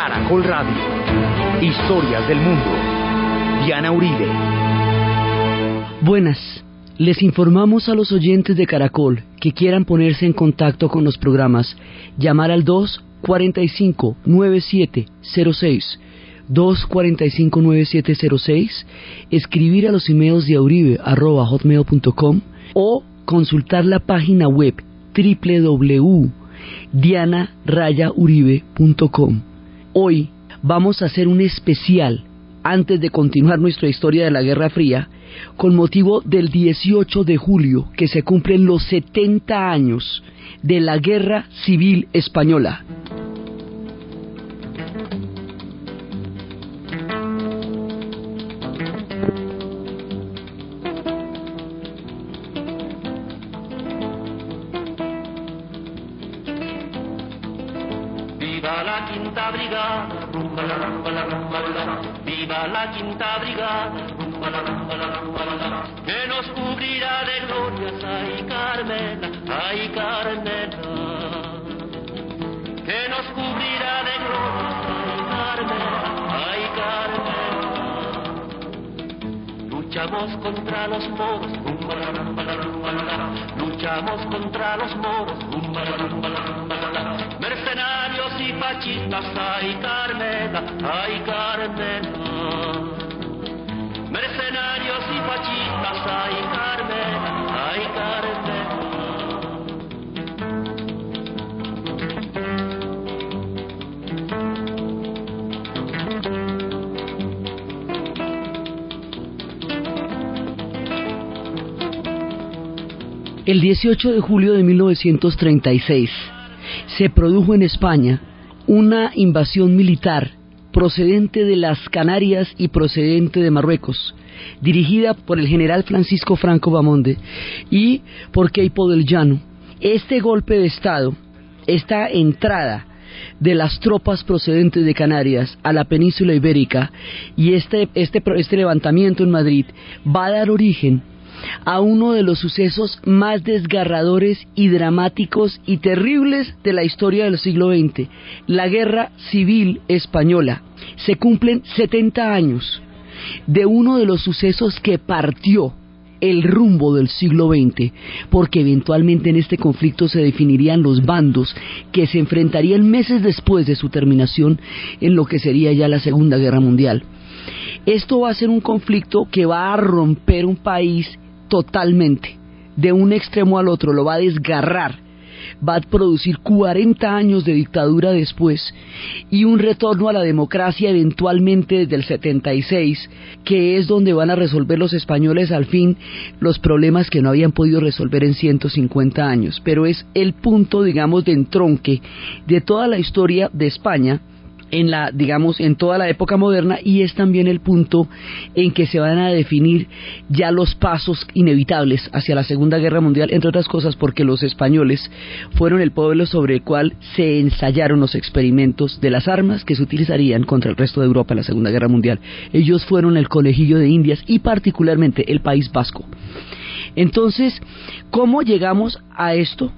Caracol Radio. Historias del mundo. Diana Uribe. Buenas. Les informamos a los oyentes de Caracol que quieran ponerse en contacto con los programas, llamar al 245 9706 245-9706, escribir a los emails de auribe.hotmail.com o consultar la página web www.dianarayauribe.com. Hoy vamos a hacer un especial antes de continuar nuestra historia de la Guerra Fría con motivo del 18 de julio que se cumplen los 70 años de la Guerra Civil Española. La quinta brigada, que nos cubrirá de glorias, ay Carmela, ay Carmela, que nos cubrirá de glorias, ay Carmela, ay Carmela. Luchamos contra los moros, luchamos contra los moros, mercenarios y fascistas, ay Carmela, ay Carmela. Mercenarios y fascistas, ay Carmela, ay Carmela. El 18 de julio de 1936 se produjo en España una invasión militar procedente de las Canarias y procedente de Marruecos, dirigida por el general Francisco Franco Bamonde y por Queipo del Llano. Este golpe de Estado, esta entrada de las tropas procedentes de Canarias a la península ibérica y este, este, este levantamiento en Madrid va a dar origen a uno de los sucesos más desgarradores y dramáticos y terribles de la historia del siglo XX, la Guerra Civil Española. Se cumplen 70 años de uno de los sucesos que partió el rumbo del siglo XX, porque eventualmente en este conflicto se definirían los bandos que se enfrentarían meses después de su terminación en lo que sería ya la Segunda Guerra Mundial. Esto va a ser un conflicto que va a romper un país totalmente, de un extremo al otro, lo va a desgarrar, va a producir 40 años de dictadura después y un retorno a la democracia eventualmente desde el 76, que es donde van a resolver los españoles al fin los problemas que no habían podido resolver en 150 años. Pero es el punto, digamos, de entronque de toda la historia de España en la, digamos, en toda la época moderna y es también el punto en que se van a definir ya los pasos inevitables hacia la Segunda Guerra Mundial, entre otras cosas porque los españoles fueron el pueblo sobre el cual se ensayaron los experimentos de las armas que se utilizarían contra el resto de Europa en la Segunda Guerra Mundial. Ellos fueron el Colegillo de Indias y particularmente el País Vasco. Entonces, ¿cómo llegamos a esto?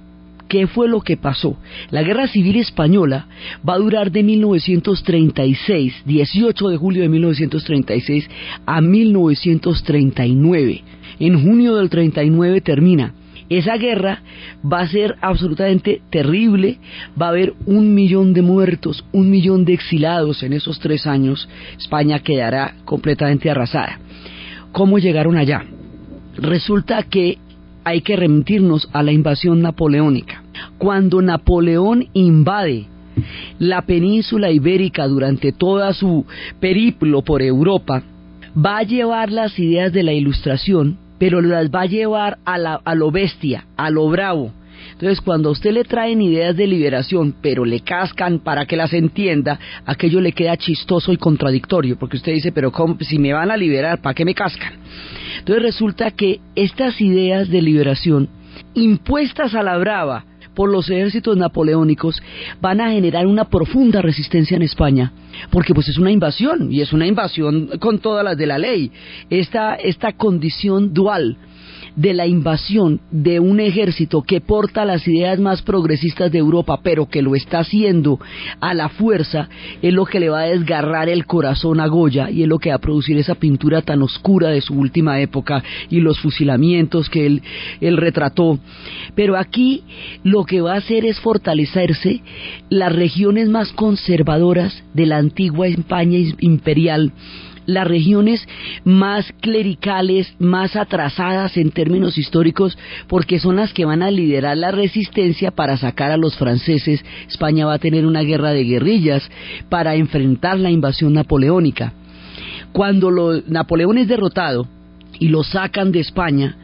¿Qué fue lo que pasó? La Guerra Civil Española va a durar de 1936, 18 de julio de 1936 a 1939. En junio del 39 termina. Esa guerra va a ser absolutamente terrible, va a haber un millón de muertos, un millón de exilados en esos tres años, España quedará completamente arrasada. ¿Cómo llegaron allá? Resulta que hay que remitirnos a la invasión napoleónica. Cuando Napoleón invade la península ibérica durante toda su periplo por Europa, va a llevar las ideas de la ilustración, pero las va a llevar a, a lo bestia, a lo bravo. Entonces, cuando a usted le traen ideas de liberación, pero le cascan para que las entienda, aquello le queda chistoso y contradictorio, porque usted dice, pero si me van a liberar, ¿para qué me cascan? Entonces resulta que estas ideas de liberación impuestas a la brava por los ejércitos napoleónicos van a generar una profunda resistencia en España, porque pues es una invasión y es una invasión con todas las de la ley. Esta, esta condición dual de la invasión de un ejército que porta las ideas más progresistas de Europa, pero que lo está haciendo a la fuerza, es lo que le va a desgarrar el corazón a Goya y es lo que va a producir esa pintura tan oscura de su última época y los fusilamientos que él, retrató. Pero aquí lo que va a hacer es fortalecerse las regiones más conservadoras de la antigua España imperial las regiones más clericales, más atrasadas en términos históricos, porque son las que van a liderar la resistencia para sacar a los franceses. España va a tener una guerra de guerrillas para enfrentar la invasión napoleónica. Cuando Napoleón es derrotado y lo sacan de España,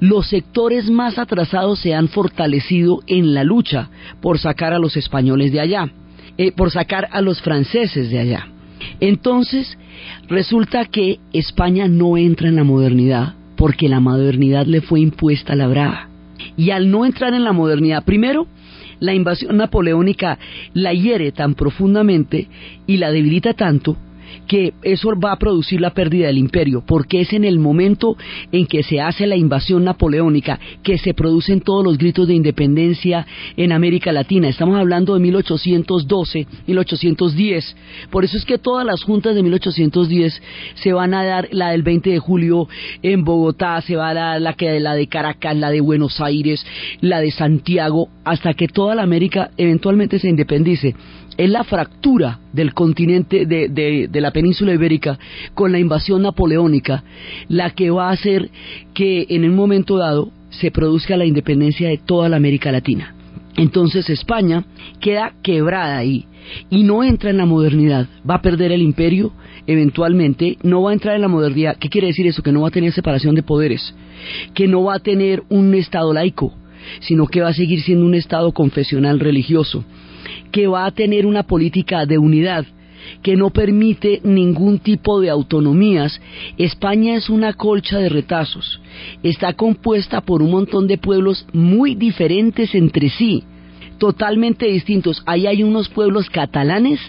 los sectores más atrasados se han fortalecido en la lucha por sacar a los españoles de allá, eh, por sacar a los franceses de allá. Entonces, resulta que España no entra en la modernidad porque la modernidad le fue impuesta a la brava. Y al no entrar en la modernidad, primero, la invasión napoleónica la hiere tan profundamente y la debilita tanto que eso va a producir la pérdida del imperio, porque es en el momento en que se hace la invasión napoleónica que se producen todos los gritos de independencia en América Latina. Estamos hablando de 1812, 1810. Por eso es que todas las juntas de 1810 se van a dar, la del 20 de julio en Bogotá, se va a dar la, que, la de Caracas, la de Buenos Aires, la de Santiago, hasta que toda la América eventualmente se independice es la fractura del continente de, de, la península ibérica con la invasión napoleónica la que va a hacer que en un momento dado se produzca la independencia de toda la América Latina. Entonces España queda quebrada ahí y no entra en la modernidad, va a perder el imperio eventualmente, no va a entrar en la modernidad. ¿Qué quiere decir eso? Que no va a tener separación de poderes, que no va a tener un Estado laico, sino que va a seguir siendo un Estado confesional religioso que va a tener una política de unidad que no permite ningún tipo de autonomías. España es una colcha de retazos. Está compuesta por un montón de pueblos muy diferentes entre sí, totalmente distintos. Ahí hay unos pueblos catalanes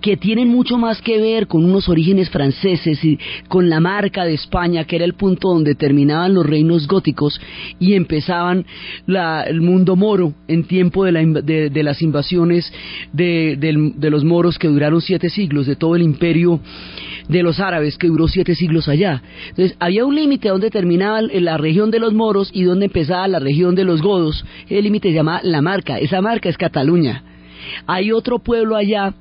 que tienen mucho más que ver con unos orígenes franceses y con la marca de España, que era el punto donde terminaban los reinos góticos y empezaban el mundo moro en tiempo de, de, las invasiones de, de los moros que duraron siete siglos, de todo el imperio de los árabes que duró siete siglos allá. Entonces había un límite donde terminaba la región de los moros y donde empezaba la región de los godos. El límite se llama la marca. Esa marca es Cataluña. Hay otro pueblo allá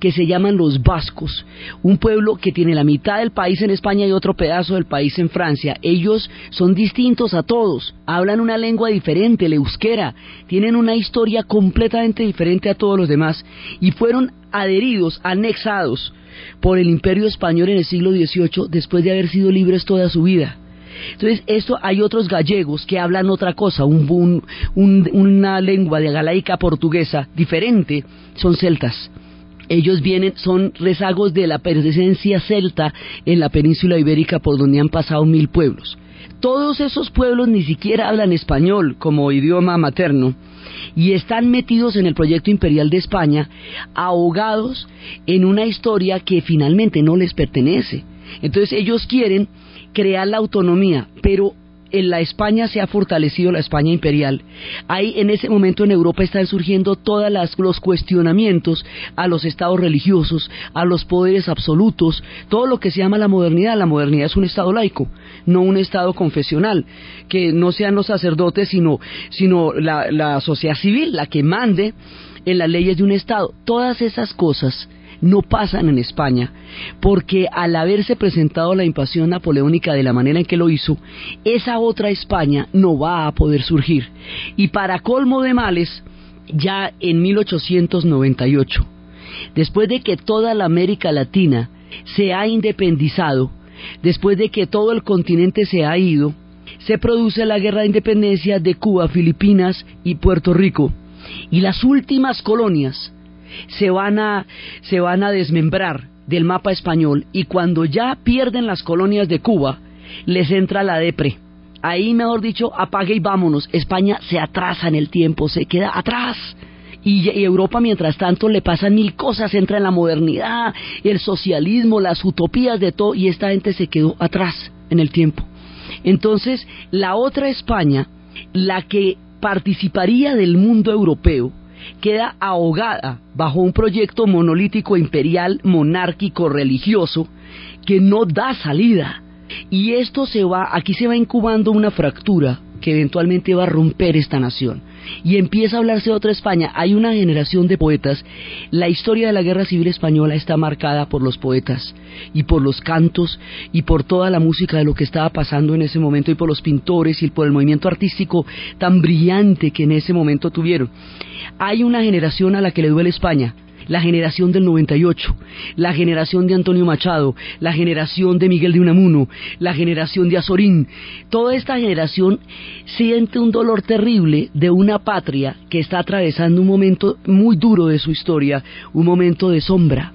que se llaman los vascos, un pueblo que tiene la mitad del país en España y otro pedazo del país en Francia. Ellos son distintos a todos, hablan una lengua diferente, el euskera, tienen una historia completamente diferente a todos los demás y fueron adheridos, anexados por el imperio español en el siglo XVIII después de haber sido libres toda su vida. Entonces, esto hay otros gallegos que hablan otra cosa, un, una lengua de galaica portuguesa diferente, son celtas. Ellos vienen, son rezagos de la presencia celta en la península ibérica por donde han pasado mil pueblos. Todos esos pueblos ni siquiera hablan español como idioma materno y están metidos en el proyecto imperial de España, ahogados en una historia que finalmente no les pertenece. Entonces ellos quieren crear la autonomía, pero en la España se ha fortalecido la España imperial. Ahí en ese momento en Europa están surgiendo todos los cuestionamientos a los estados religiosos, a los poderes absolutos, todo lo que se llama la modernidad. La modernidad es un estado laico, no un estado confesional, que no sean los sacerdotes, sino, sino la, la sociedad civil la que mande en las leyes de un estado. Todas esas cosas no pasan en España, porque al haberse presentado la invasión napoleónica de la manera en que lo hizo, esa otra España no va a poder surgir. Y para colmo de males, ya en 1898, después de que toda la América Latina se ha independizado, después de que todo el continente se ha ido, se produce la guerra de independencia de Cuba, Filipinas y Puerto Rico. Y las últimas colonias se van a, se van a desmembrar del mapa español y cuando ya pierden las colonias de Cuba, les entra la depre. Ahí, mejor dicho, apague y vámonos. España se atrasa en el tiempo, se queda atrás. Y, Europa, mientras tanto, le pasan mil cosas, entra en la modernidad, el socialismo, las utopías de todo, y esta gente se quedó atrás en el tiempo. Entonces, la otra España, la que participaría del mundo europeo, queda ahogada bajo un proyecto monolítico imperial monárquico religioso que no da salida. Y esto se va, aquí se va incubando una fractura que eventualmente va a romper esta nación. Y empieza a hablarse de otra España. Hay una generación de poetas. La historia de la Guerra Civil Española está marcada por los poetas y por los cantos y por toda la música de lo que estaba pasando en ese momento y por los pintores y por el movimiento artístico tan brillante que en ese momento tuvieron. Hay una generación a la que le duele España, la generación del 98, la generación de Antonio Machado, la generación de Miguel de Unamuno, la generación de Azorín. Toda esta generación siente un dolor terrible de una patria que está atravesando un momento muy duro de su historia, un momento de sombra.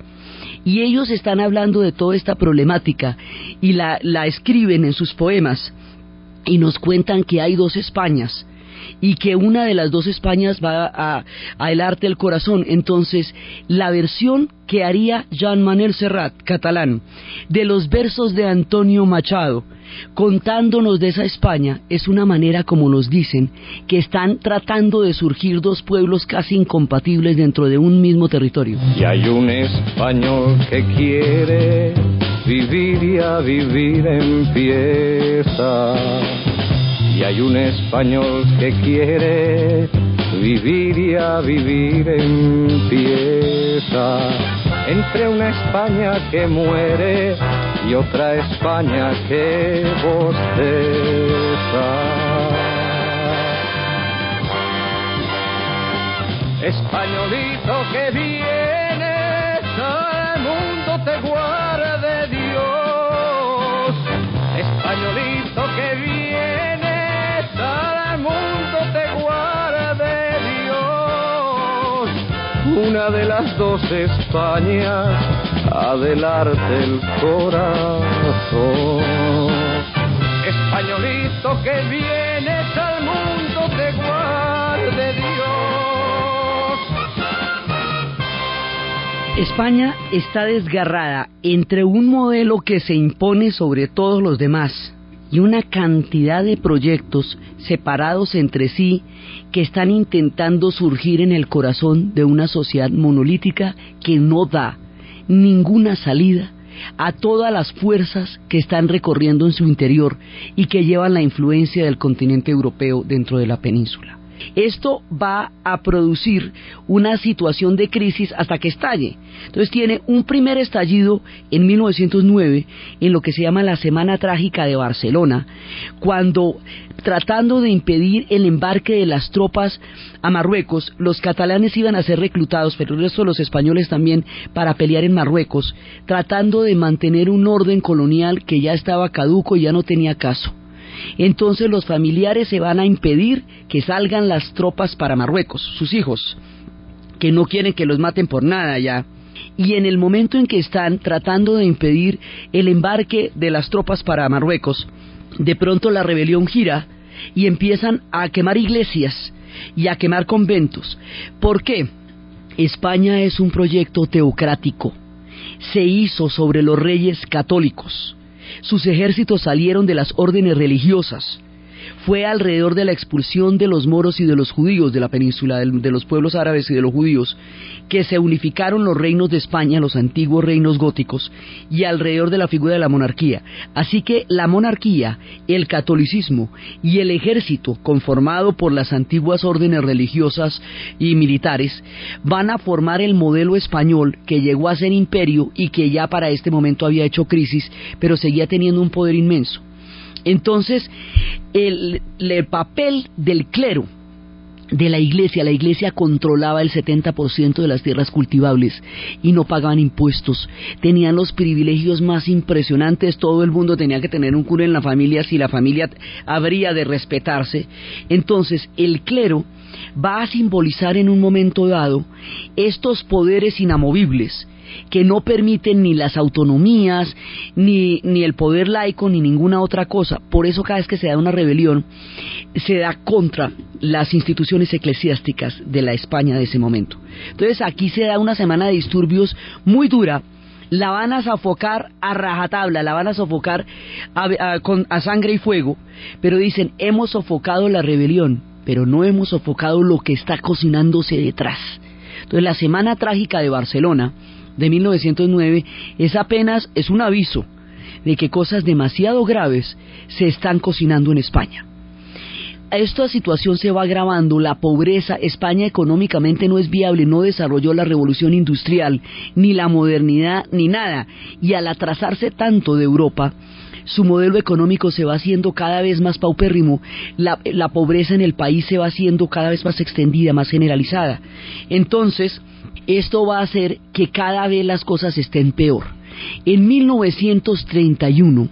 Y ellos están hablando de toda esta problemática y la, la escriben en sus poemas y nos cuentan que hay dos Españas y que una de las dos Españas va a, a el arte del corazón. Entonces, la versión que haría Jean Manuel Serrat, catalán, de los versos de Antonio Machado, contándonos de esa España, es una manera, como nos dicen, que están tratando de surgir dos pueblos casi incompatibles dentro de un mismo territorio. Y hay un español que quiere vivir y a vivir empieza. Y hay un español que quiere vivir y a vivir empieza. Entre una España que muere y otra España que bosteza. Españolito que vienes Una de las dos Españas adelarte el corazón. Españolito que vienes al mundo te guarde Dios. España está desgarrada entre un modelo que se impone sobre todos los demás y una cantidad de proyectos separados entre sí que están intentando surgir en el corazón de una sociedad monolítica que no da ninguna salida a todas las fuerzas que están recorriendo en su interior y que llevan la influencia del continente europeo dentro de la península. Esto va a producir una situación de crisis hasta que estalle. Entonces tiene un primer estallido en 1909 en lo que se llama la Semana Trágica de Barcelona, cuando tratando de impedir el embarque de las tropas a Marruecos, los catalanes iban a ser reclutados, pero el resto de los españoles también, para pelear en Marruecos, tratando de mantener un orden colonial que ya estaba caduco y ya no tenía caso entonces los familiares se van a impedir que salgan las tropas para Marruecos, sus hijos, que no quieren que los maten por nada ya. Y en el momento en que están tratando de impedir el embarque de las tropas para Marruecos, de pronto la rebelión gira y empiezan a quemar iglesias y a quemar conventos. ¿Por qué? España es un proyecto teocrático. Se hizo sobre los reyes católicos sus ejércitos salieron de las órdenes religiosas. Fue alrededor de la expulsión de los moros y de los judíos de la península, de los pueblos árabes y de los judíos, que se unificaron los reinos de España, los antiguos reinos góticos, y alrededor de la figura de la monarquía. Así que la monarquía, el catolicismo y el ejército, conformado por las antiguas órdenes religiosas y militares, van a formar el modelo español que llegó a ser imperio y que ya para este momento había hecho crisis, pero seguía teniendo un poder inmenso. Entonces, el, el papel del clero de la iglesia, la iglesia controlaba el 70% de las tierras cultivables y no pagaban impuestos, tenían los privilegios más impresionantes, todo el mundo tenía que tener un cura en la familia si la familia habría de respetarse. Entonces, el clero va a simbolizar en un momento dado estos poderes inamovibles que no permiten ni las autonomías, ni, ni el poder laico, ni ninguna otra cosa. Por eso cada vez que se da una rebelión, se da contra las instituciones eclesiásticas de la España de ese momento. Entonces aquí se da una semana de disturbios muy dura, la van a sofocar a rajatabla, la van a sofocar a, con, a sangre y fuego, pero dicen, hemos sofocado la rebelión, pero no hemos sofocado lo que está cocinándose detrás. Entonces la Semana Trágica de Barcelona de 1909 es apenas, es un aviso de que cosas demasiado graves se están cocinando en España esta situación se va agravando, la pobreza, España económicamente no es viable, no desarrolló la revolución industrial, ni la modernidad, ni nada, y al atrasarse tanto de Europa, su modelo económico se va haciendo cada vez más paupérrimo, la, la pobreza en el país se va haciendo cada vez más extendida, más generalizada. Entonces, esto va a hacer que cada vez las cosas estén peor. En 1931,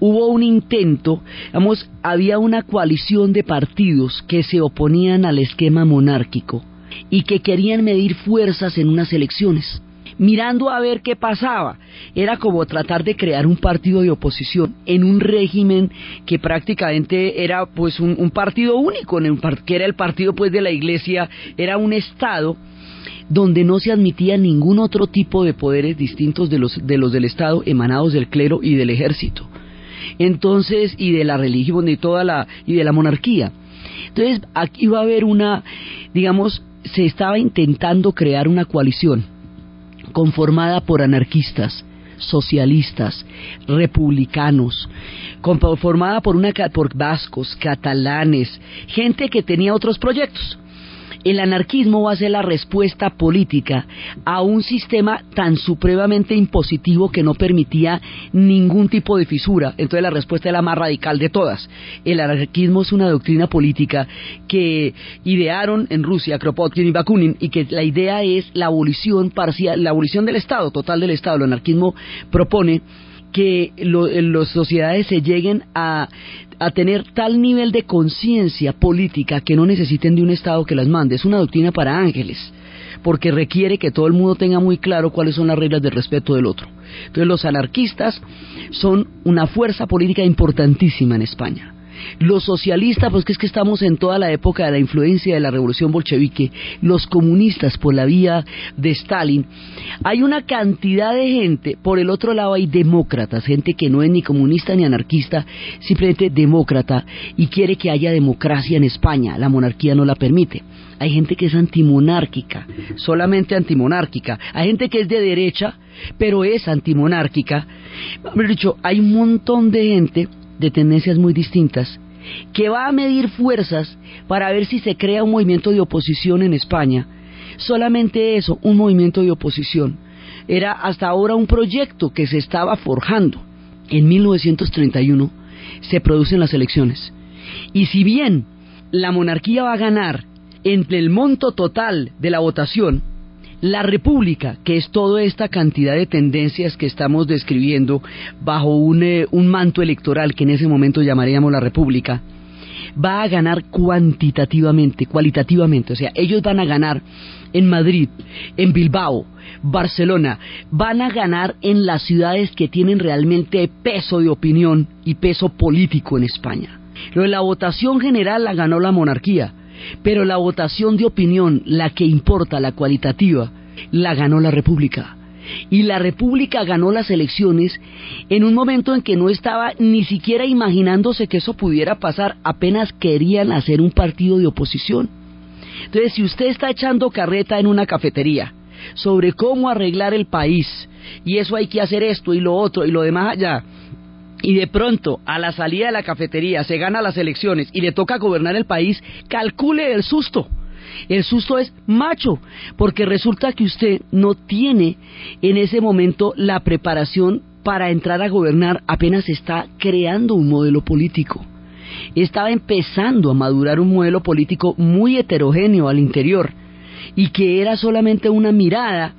hubo un intento, digamos, había una coalición de partidos que se oponían al esquema monárquico y que querían medir fuerzas en unas elecciones mirando a ver qué pasaba. Era como tratar de crear un partido de oposición en un régimen que prácticamente era pues un, partido único, que era el partido pues de la iglesia, era un estado donde no se admitía ningún otro tipo de poderes distintos de los, de los del Estado emanados del clero y del ejército entonces, y de la religión y toda la, y de la monarquía. Entonces, aquí va a haber una, digamos, se estaba intentando crear una coalición conformada por anarquistas, socialistas, republicanos, conformada por una por vascos, catalanes, gente que tenía otros proyectos el anarquismo va a ser la respuesta política a un sistema tan supremamente impositivo que no permitía ningún tipo de fisura. Entonces la respuesta es la más radical de todas. El anarquismo es una doctrina política que idearon en Rusia Kropotkin y Bakunin y que la idea es la abolición parcial, la abolición del Estado, total del Estado. El anarquismo propone que las sociedades se lleguen a, a tener tal nivel de conciencia política que no necesiten de un Estado que las mande. Es una doctrina para ángeles, porque requiere que todo el mundo tenga muy claro cuáles son las reglas de respeto del otro. Entonces los anarquistas son una fuerza política importantísima en España. Los socialistas, pues que es que estamos en toda la época de la influencia de la revolución bolchevique, los comunistas por la vía de Stalin, hay una cantidad de gente, por el otro lado hay demócratas, gente que no es ni comunista ni anarquista, simplemente demócrata y quiere que haya democracia en España, la monarquía no la permite. Hay gente que es antimonárquica, solamente antimonárquica. Hay gente que es de derecha, pero es antimonárquica. Dicho, hay un montón de gente de tendencias muy distintas, que va a medir fuerzas para ver si se crea un movimiento de oposición en España. Solamente eso, un movimiento de oposición. Era hasta ahora un proyecto que se estaba forjando. En 1931 se producen las elecciones. Y si bien la monarquía va a ganar entre el monto total de la votación, la República, que es toda esta cantidad de tendencias que estamos describiendo bajo un, eh, un manto electoral que en ese momento llamaríamos la República, va a ganar cuantitativamente, cualitativamente. O sea, ellos van a ganar en Madrid, en Bilbao, Barcelona, van a ganar en las ciudades que tienen realmente peso de opinión y peso político en España. Lo la votación general la ganó la monarquía, pero la votación de opinión, la que importa, la cualitativa, la ganó la República. Y la República ganó las elecciones en un momento en que no estaba ni siquiera imaginándose que eso pudiera pasar, apenas querían hacer un partido de oposición. Entonces, si usted está echando carreta en una cafetería sobre cómo arreglar el país, y eso hay que hacer esto y lo otro y lo demás allá, y de pronto a la salida de la cafetería se gana las elecciones y le toca gobernar el país, calcule el susto. El susto es macho, porque resulta que usted no tiene en ese momento la preparación para entrar a gobernar, apenas está creando un modelo político. Estaba empezando a madurar un modelo político muy heterogéneo al interior y que era solamente una mirada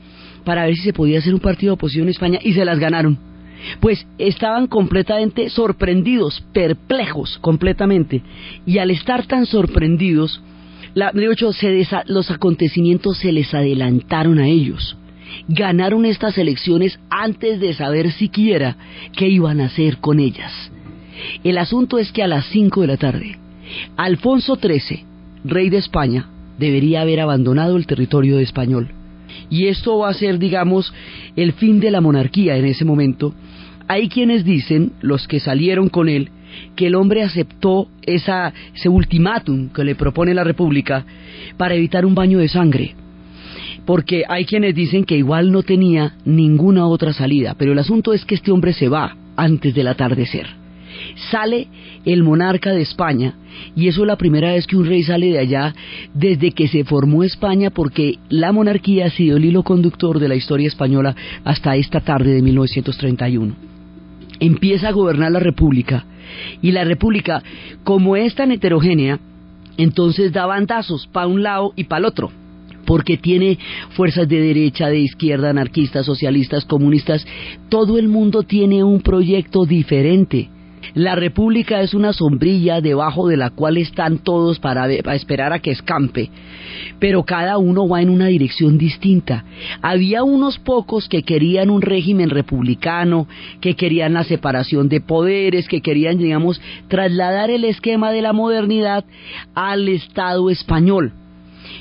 para ver si se podía hacer un partido de oposición en España y se las ganaron pues estaban completamente sorprendidos, perplejos completamente. Y al estar tan sorprendidos, la, los acontecimientos se les adelantaron a ellos. Ganaron estas elecciones antes de saber siquiera qué iban a hacer con ellas. El asunto es que a las 5 de la tarde, Alfonso XIII, rey de España, debería haber abandonado el territorio español y esto va a ser, digamos, el fin de la monarquía en ese momento, hay quienes dicen, los que salieron con él, que el hombre aceptó esa, ese ultimátum que le propone la República para evitar un baño de sangre. Porque hay quienes dicen que igual no tenía ninguna otra salida, pero el asunto es que este hombre se va antes del atardecer. Sale el monarca de España y eso es la primera vez que un rey sale de allá desde que se formó España porque la monarquía ha sido el hilo conductor de la historia española hasta esta tarde de 1931. Empieza a gobernar la República y la República, como es tan heterogénea, entonces da bandazos para un lado y para el otro porque tiene fuerzas de derecha, de izquierda, anarquistas, socialistas, comunistas, todo el mundo tiene un proyecto diferente. La república es una sombrilla debajo de la cual están todos para, esperar a que escampe, pero cada uno va en una dirección distinta. Había unos pocos que querían un régimen republicano, que querían la separación de poderes, que querían, digamos, trasladar el esquema de la modernidad al Estado español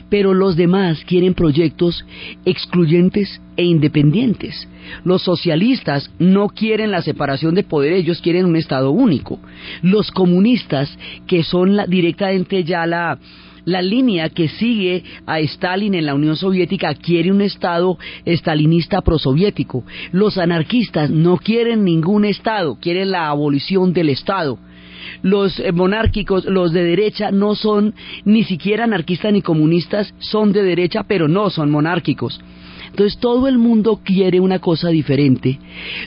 pero los demás quieren proyectos excluyentes e independientes. Los socialistas no quieren la separación de poder, ellos quieren un Estado único. Los comunistas, que son directamente ya la, la línea que sigue a Stalin en la Unión Soviética quiere un Estado estalinista prosoviético. Los anarquistas no quieren ningún Estado, quieren la abolición del Estado los eh, monárquicos, los de derecha, no son ni siquiera anarquistas ni comunistas, son de derecha, pero no son monárquicos. Entonces todo el mundo quiere una cosa diferente.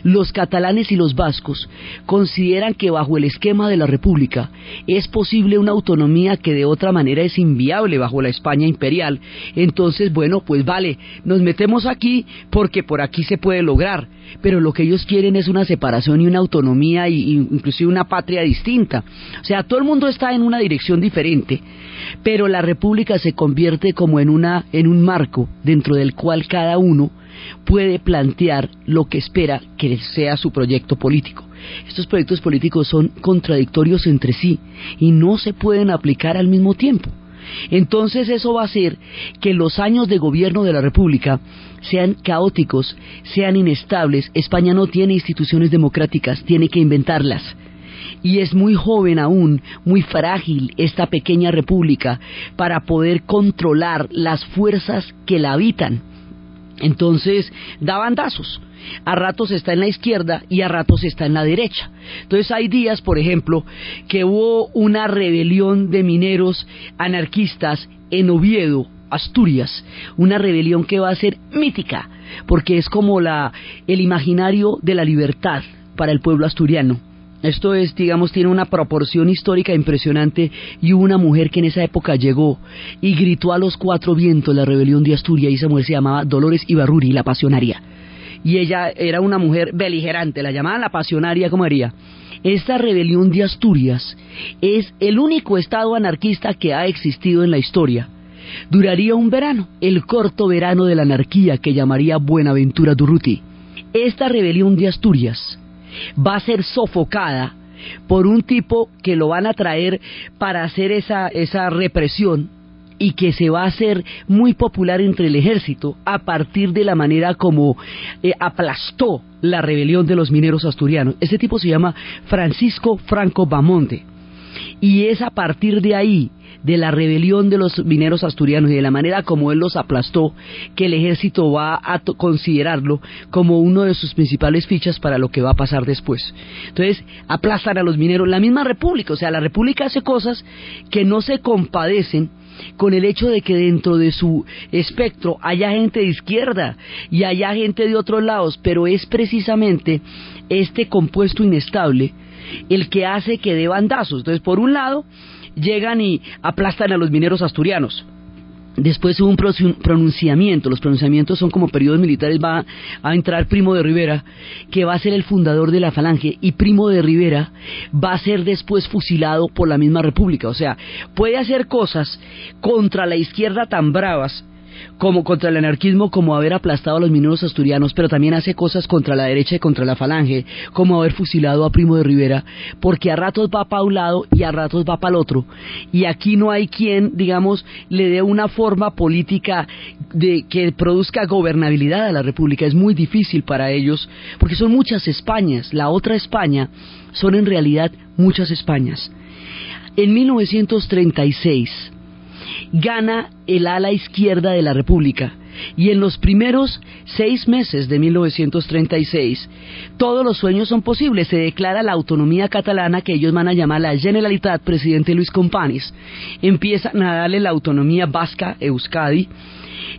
Los catalanes y los vascos consideran que bajo el esquema de la República es posible una autonomía que de otra manera es inviable bajo la España imperial. Entonces, bueno, pues vale, nos metemos aquí porque por aquí se puede lograr. Pero lo que ellos quieren es una separación y una autonomía y, inclusive una patria distinta. O sea, todo el mundo está en una dirección diferente pero la república se convierte como en una en un marco dentro del cual cada uno puede plantear lo que espera que sea su proyecto político. Estos proyectos políticos son contradictorios entre sí y no se pueden aplicar al mismo tiempo. Entonces eso va a hacer que los años de gobierno de la República sean caóticos, sean inestables. España no tiene instituciones democráticas, tiene que inventarlas y es muy joven aún, muy frágil esta pequeña república para poder controlar las fuerzas que la habitan. Entonces da bandazos. A ratos está en la izquierda y a ratos está en la derecha. Entonces hay días, por ejemplo, que hubo una rebelión de mineros anarquistas en Oviedo, Asturias, una rebelión que va a ser mítica, porque es como la, el imaginario de la libertad para el pueblo asturiano. Esto es, digamos, tiene una proporción histórica impresionante y una mujer que en esa época llegó y gritó a los cuatro vientos la rebelión de Asturias y esa mujer se llamaba Dolores Ibarruri, la pasionaria. Y ella era una mujer beligerante, la llamaban la pasionaria, como diría. Esta rebelión de Asturias es el único estado anarquista que ha existido en la historia. Duraría un verano, el corto verano de la anarquía que llamaría Buenaventura Durruti. Esta rebelión de Asturias va a ser sofocada por un tipo que lo van a traer para hacer esa, esa represión y que se va a hacer muy popular entre el ejército a partir de la manera como eh, aplastó la rebelión de los mineros asturianos. Ese tipo se llama Francisco Franco Bamonte. Y es a partir de ahí de la rebelión de los mineros asturianos y de la manera como él los aplastó, que el ejército va a considerarlo como uno de sus principales fichas para lo que va a pasar después. Entonces, aplastan a los mineros, la misma república, o sea, la república hace cosas que no se compadecen con el hecho de que dentro de su espectro haya gente de izquierda y haya gente de otros lados, pero es precisamente este compuesto inestable el que hace que dé bandazos. Entonces, por un lado, llegan y aplastan a los mineros asturianos. Después hubo un pronunciamiento, los pronunciamientos son como periodos militares, va a entrar Primo de Rivera, que va a ser el fundador de la Falange, y Primo de Rivera va a ser después fusilado por la misma República. O sea, puede hacer cosas contra la izquierda tan bravas como contra el anarquismo, como haber aplastado a los mineros asturianos, pero también hace cosas contra la derecha y contra la falange, como haber fusilado a Primo de Rivera, porque a ratos va para un lado y a ratos va para el otro. Y aquí no hay quien, digamos, le dé una forma política de que produzca gobernabilidad a la República. Es muy difícil para ellos, porque son muchas Españas. La otra España son en realidad muchas Españas. En 1936 gana el ala izquierda de la República y en los primeros seis meses de 1936 todos los sueños son posibles. Se declara la autonomía catalana que ellos van a llamar la Generalitat, presidente Luis Companys. Empiezan a darle la autonomía vasca, Euskadi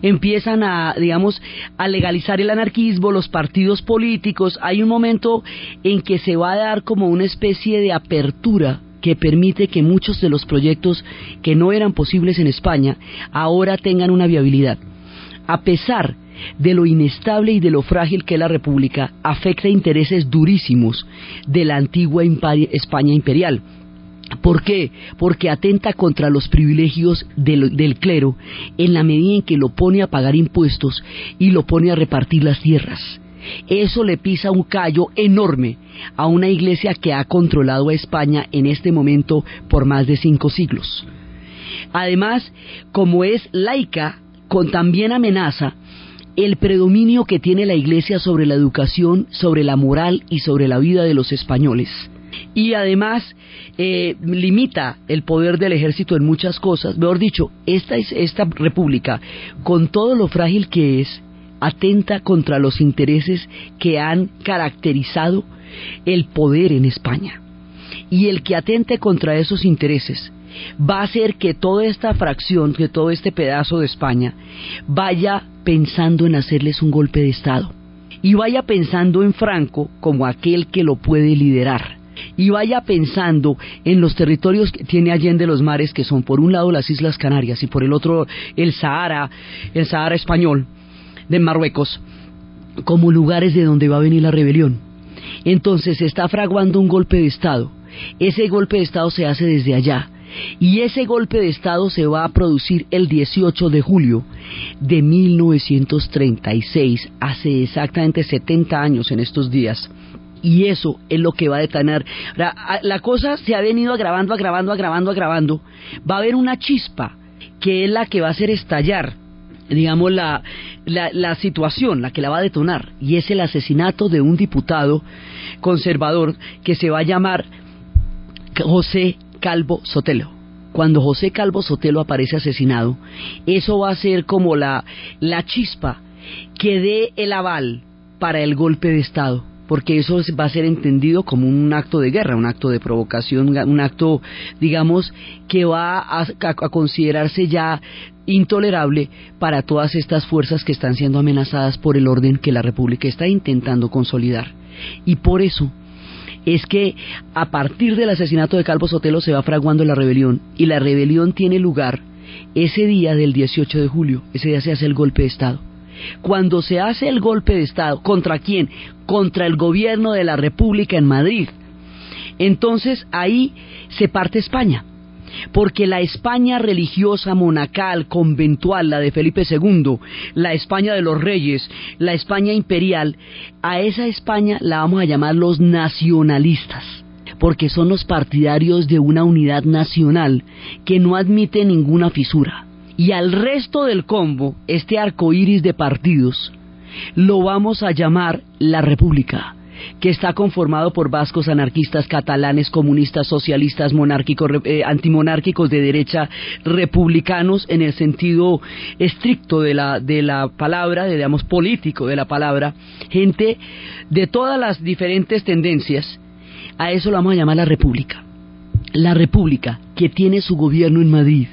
empiezan a, digamos, a legalizar el anarquismo, los partidos políticos. Hay un momento en que se va a dar como una especie de apertura que permite que muchos de los proyectos que no eran posibles en España ahora tengan una viabilidad. A pesar de lo inestable y de lo frágil que es la República, afecta intereses durísimos de la antigua España imperial. ¿Por qué? Porque atenta contra los privilegios del, del, clero en la medida en que lo pone a pagar impuestos y lo pone a repartir las tierras. Eso le pisa un callo enorme a una iglesia que ha controlado a España en este momento por más de cinco siglos. Además, como es laica, con también amenaza el predominio que tiene la iglesia sobre la educación, sobre la moral y sobre la vida de los españoles. Y además eh, limita el poder del ejército en muchas cosas. Mejor dicho, esta, esta república, con todo lo frágil que es, atenta contra los intereses que han caracterizado el poder en España. Y el que atente contra esos intereses va a hacer que toda esta fracción, que todo este pedazo de España, vaya pensando en hacerles un golpe de Estado. Y vaya pensando en Franco como aquel que lo puede liderar. Y vaya pensando en los territorios que tiene Allende los mares, que son por un lado las Islas Canarias y por el otro el Sahara, el Sahara español de Marruecos como lugares de donde va a venir la rebelión. Entonces se está fraguando un golpe de Estado. Ese golpe de Estado se hace desde allá. Y ese golpe de Estado se va a producir el 18 de julio de 1936, hace exactamente 70 años en estos días. Y eso es lo que va a detonar. La cosa se ha venido agravando, agravando, agravando, agravando. Va a haber una chispa que es la que va a hacer estallar digamos, la, la, situación, la que la va a detonar, y es el asesinato de un diputado conservador que se va a llamar José Calvo Sotelo. Cuando José Calvo Sotelo aparece asesinado, eso va a ser como la, la chispa que dé el aval para el golpe de Estado porque eso va a ser entendido como un acto de guerra, un acto de provocación, un acto, digamos, que va a, considerarse ya intolerable para todas estas fuerzas que están siendo amenazadas por el orden que la República está intentando consolidar. Y por eso es que a partir del asesinato de Calvo Sotelo se va fraguando la rebelión y la rebelión tiene lugar ese día del 18 de julio, ese día se hace el golpe de Estado. Cuando se hace el golpe de Estado, ¿contra quién? Contra el gobierno de la República en Madrid. Entonces ahí se parte España porque la España religiosa, monacal, conventual, la de Felipe II, la España de los reyes, la España imperial, a esa España la vamos a llamar los nacionalistas, porque son los partidarios de una unidad nacional que no admite ninguna fisura. Y al resto del combo, este arco iris de partidos, lo vamos a llamar la República, que está conformado por vascos, anarquistas, catalanes, comunistas, socialistas, monárquicos, eh, antimonárquicos de derecha, republicanos en el sentido estricto de la, de la palabra, digamos político de la palabra, gente de todas las diferentes tendencias, a eso lo vamos a llamar la República. La República que tiene su gobierno en Madrid,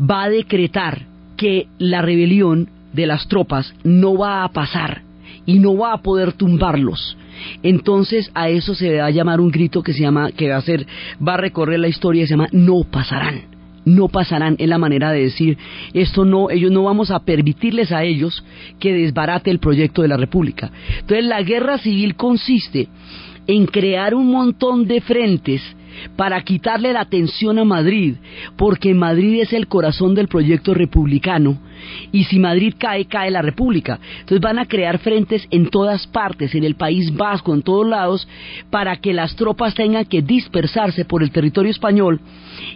va a decretar que la rebelión de las tropas no va a pasar y no va a poder tumbarlos. Entonces a eso se va a llamar un grito que se llama, que va a ser, va a recorrer la historia se llama no pasarán. No pasarán es la manera de decir esto no, ellos no vamos a permitirles a ellos que desbarate el proyecto de la República. Entonces la guerra civil consiste en crear un montón de frentes para quitarle la atención a Madrid, porque Madrid es el corazón del proyecto republicano y si Madrid cae, cae la República. Entonces van a crear frentes en todas partes, en el País Vasco, en todos lados, para que las tropas tengan que dispersarse por el territorio español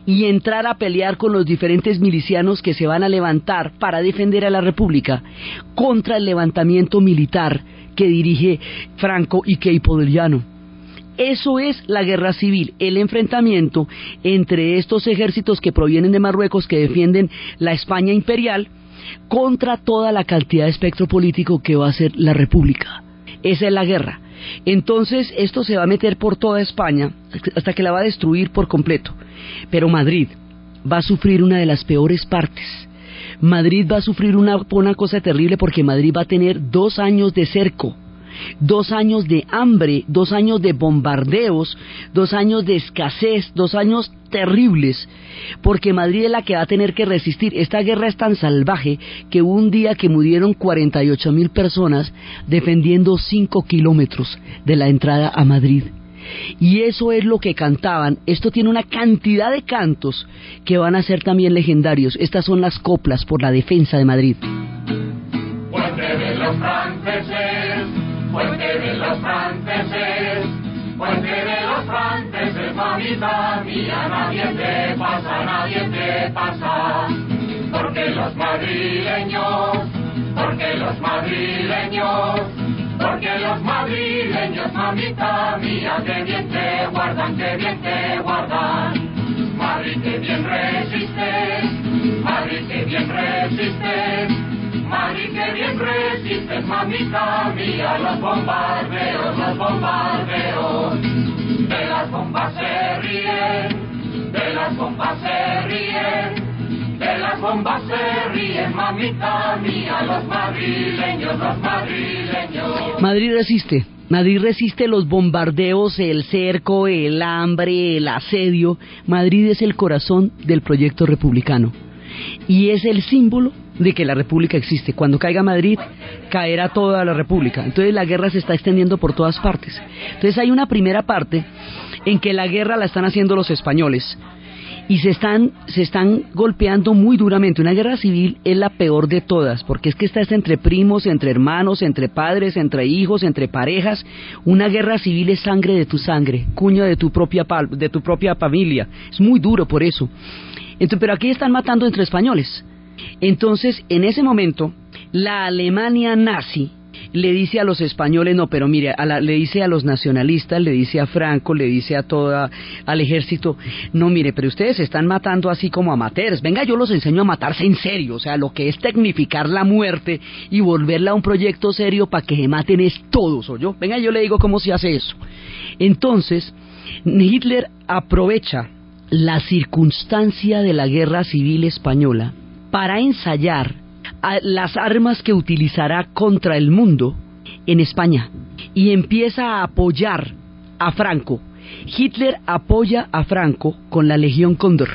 y entrar a pelear con los diferentes milicianos que se van a levantar para defender a la República contra el levantamiento militar que dirige Franco y Keipo del Llano. Eso es la guerra civil, el enfrentamiento entre estos ejércitos que provienen de Marruecos, que defienden la España imperial, contra toda la cantidad de espectro político que va a ser la República. Esa es la guerra. Entonces esto se va a meter por toda España hasta que la va a destruir por completo. Pero Madrid va a sufrir una de las peores partes. Madrid va a sufrir una, una cosa terrible porque Madrid va a tener dos años de cerco dos años de hambre, dos años de bombardeos, dos años de escasez, dos años terribles, porque Madrid es la que va a tener que resistir. Esta guerra es tan salvaje que un día que murieron 48 mil personas defendiendo 5 kilómetros de la entrada a Madrid. Y eso es lo que cantaban. Esto tiene una cantidad de cantos que van a ser también legendarios. Estas son las coplas por la defensa de Madrid. los Puente de los franceses, puente de los franceses, mamita mía, nadie te pasa, nadie te pasa. Porque los madrileños, porque los madrileños, porque los madrileños, mamita mía, que bien te guardan, que bien te guardan. Madrid, que bien resistes, Madrid, que bien resistes Madrid que bien resistes, mamita mía, los bombardeos, los bombardeos. De las bombas se ríen, de las bombas se ríen, de las bombas se ríen, mamita mía, los madrileños, los madrileños. Madrid resiste. Madrid resiste los bombardeos, el cerco, el hambre, el asedio. Madrid es el corazón del proyecto republicano y es el símbolo de que la República existe. Cuando caiga Madrid, caerá toda la República. Entonces la guerra se está extendiendo por todas partes. Entonces hay una primera parte en que la guerra la están haciendo los españoles y se están, se están golpeando muy duramente. Una guerra civil es la peor de todas, porque es que está entre primos, entre hermanos, entre padres, entre hijos, entre parejas. Una guerra civil es sangre de tu sangre, cuña de tu propia, de tu propia familia. Es muy duro por eso. Entonces, pero aquí están matando entre españoles. Entonces, en ese momento, la Alemania nazi le dice a los españoles, no, pero mire, le dice a los nacionalistas, le dice a Franco, le dice a toda, al ejército, no, mire, pero ustedes se están matando así como amateurs, venga, yo los enseño a matarse en serio, o sea, lo que es tecnificar la muerte y volverla a un proyecto serio para que se maten es todos, ¿o yo? Venga, yo le digo cómo se hace eso. Entonces, Hitler aprovecha la circunstancia de la guerra civil española para ensayar las armas que utilizará contra el mundo en España y empieza a apoyar a Franco. Hitler apoya a Franco con la Legión Cóndor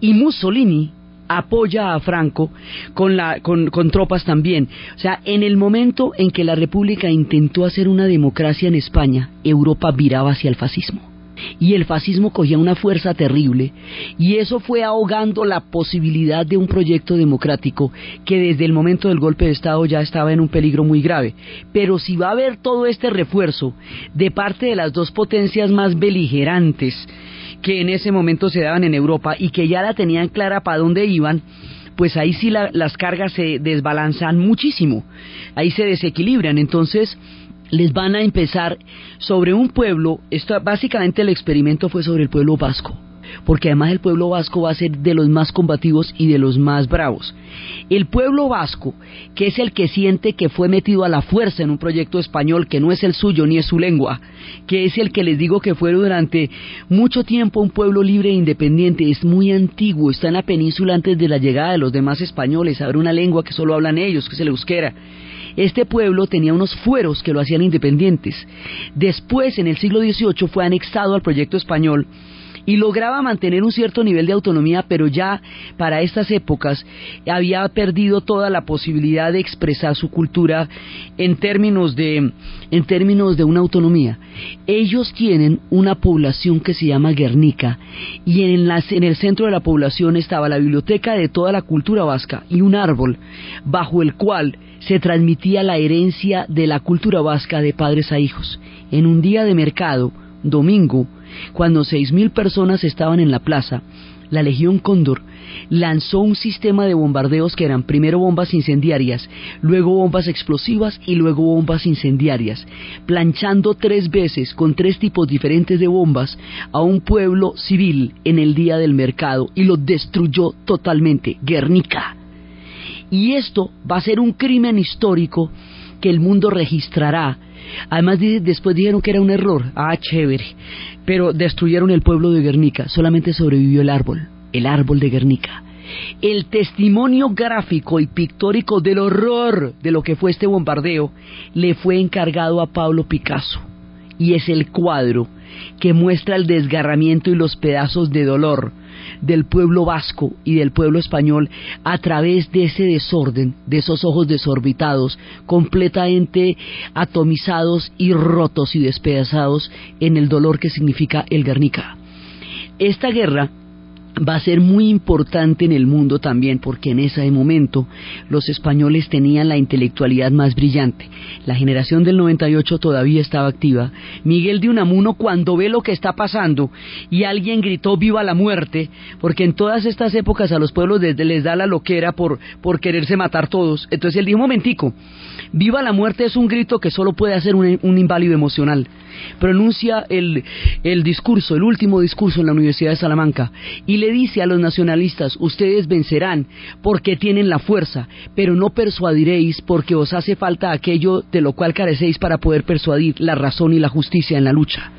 y Mussolini apoya a Franco con, la, con, con, tropas también. O sea, en el momento en que la República intentó hacer una democracia en España, Europa viraba hacia el fascismo y el fascismo cogía una fuerza terrible y eso fue ahogando la posibilidad de un proyecto democrático que desde el momento del golpe de Estado ya estaba en un peligro muy grave. Pero si va a haber todo este refuerzo de parte de las dos potencias más beligerantes que en ese momento se daban en Europa y que ya la tenían clara para dónde iban, pues ahí sí las cargas se desbalanzan muchísimo, ahí se desequilibran. Entonces, les van a empezar sobre un pueblo, esto, básicamente el experimento fue sobre el pueblo vasco, porque además el pueblo vasco va a ser de los más combativos y de los más bravos. El pueblo vasco, que es el que siente que fue metido a la fuerza en un proyecto español que no es el suyo ni es su lengua, que es el que les digo que fue durante mucho tiempo un pueblo libre e independiente, es muy antiguo, está en la península antes de la llegada de los demás españoles, habrá una lengua que solo hablan ellos, que es el euskera este pueblo tenía unos fueros que lo hacían independientes. Después, en el siglo XVIII, fue anexado al proyecto español y lograba mantener un cierto nivel de autonomía, pero ya para estas épocas había perdido toda la posibilidad de expresar su cultura en términos de, en términos de una autonomía. Ellos tienen una población que se llama Guernica y en, en el centro de la población estaba la biblioteca de toda la cultura vasca y un árbol bajo el cual se transmitía la herencia de la cultura vasca de padres a hijos. En un día de mercado, domingo, cuando seis mil personas estaban en la plaza, la Legión Cóndor lanzó un sistema de bombardeos que eran primero bombas incendiarias, luego bombas explosivas y luego bombas incendiarias, planchando tres veces con tres tipos diferentes de bombas a un pueblo civil en el día del mercado y lo destruyó totalmente, Guernica. Y esto va a ser un crimen histórico que el mundo registrará. Además, después dijeron que era un error. Ah, chévere. Pero destruyeron el pueblo de Guernica. Solamente sobrevivió el árbol, el árbol de Guernica. El testimonio gráfico y pictórico del horror de lo que fue este bombardeo le fue encargado a Pablo Picasso. Y es el cuadro que muestra el desgarramiento y los pedazos de dolor del pueblo vasco y del pueblo español a través de ese desorden, de esos ojos desorbitados, completamente atomizados y rotos y despedazados en el dolor que significa el Guernica. Esta guerra va a ser muy importante en el mundo también porque en ese momento los españoles tenían la intelectualidad más brillante. La generación del 98 todavía estaba activa. Miguel de Unamuno cuando ve lo que está pasando y alguien gritó viva la muerte, porque en todas estas épocas a los pueblos les, da la loquera por, por quererse matar todos. Entonces él dijo, momentico, viva la muerte es un grito que solo puede hacer un inválido emocional. Pronuncia el, el discurso, el último discurso en la Universidad de Salamanca y le dice a los nacionalistas, ustedes vencerán porque tienen la fuerza, pero no persuadiréis porque os hace falta aquello de lo cual carecéis para poder persuadir la razón y la justicia en la lucha.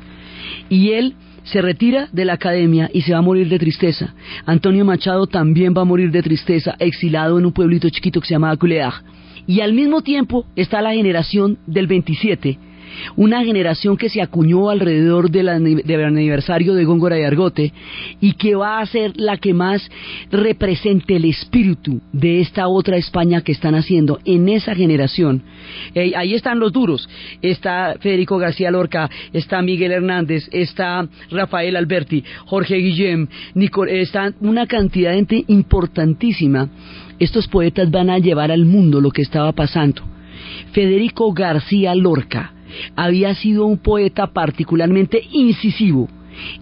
Y él se retira de la academia y se va a morir de tristeza. Antonio Machado también va a morir de tristeza, exilado en un pueblito chiquito que se llama Culeag. Y al mismo tiempo está la generación del 27, una generación que se acuñó alrededor del, aniversario de Góngora y Argote y que va a ser la que más represente el espíritu de esta otra España que están haciendo en esa generación. Ahí están los duros, está Federico García Lorca, está Miguel Hernández, está Rafael Alberti, Jorge Guillem, está una cantidad de gente importantísima. Estos poetas van a llevar al mundo lo que estaba pasando. Federico García Lorca, había sido un poeta particularmente incisivo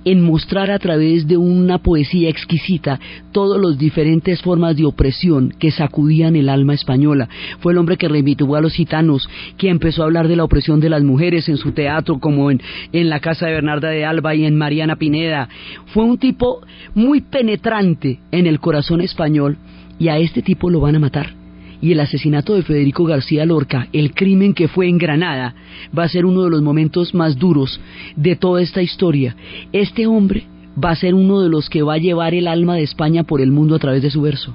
en mostrar a través de una poesía exquisita todas las diferentes formas de opresión que sacudían el alma española. Fue el hombre que remitió a los gitanos, que empezó a hablar de la opresión de las mujeres en su teatro, como en, en la casa de Bernarda de Alba y en Mariana Pineda. Fue un tipo muy penetrante en el corazón español y a este tipo lo van a matar y el asesinato de Federico García Lorca, el crimen que fue en Granada, va a ser uno de los momentos más duros de toda esta historia. Este hombre va a ser uno de los que va a llevar el alma de España por el mundo a través de su verso.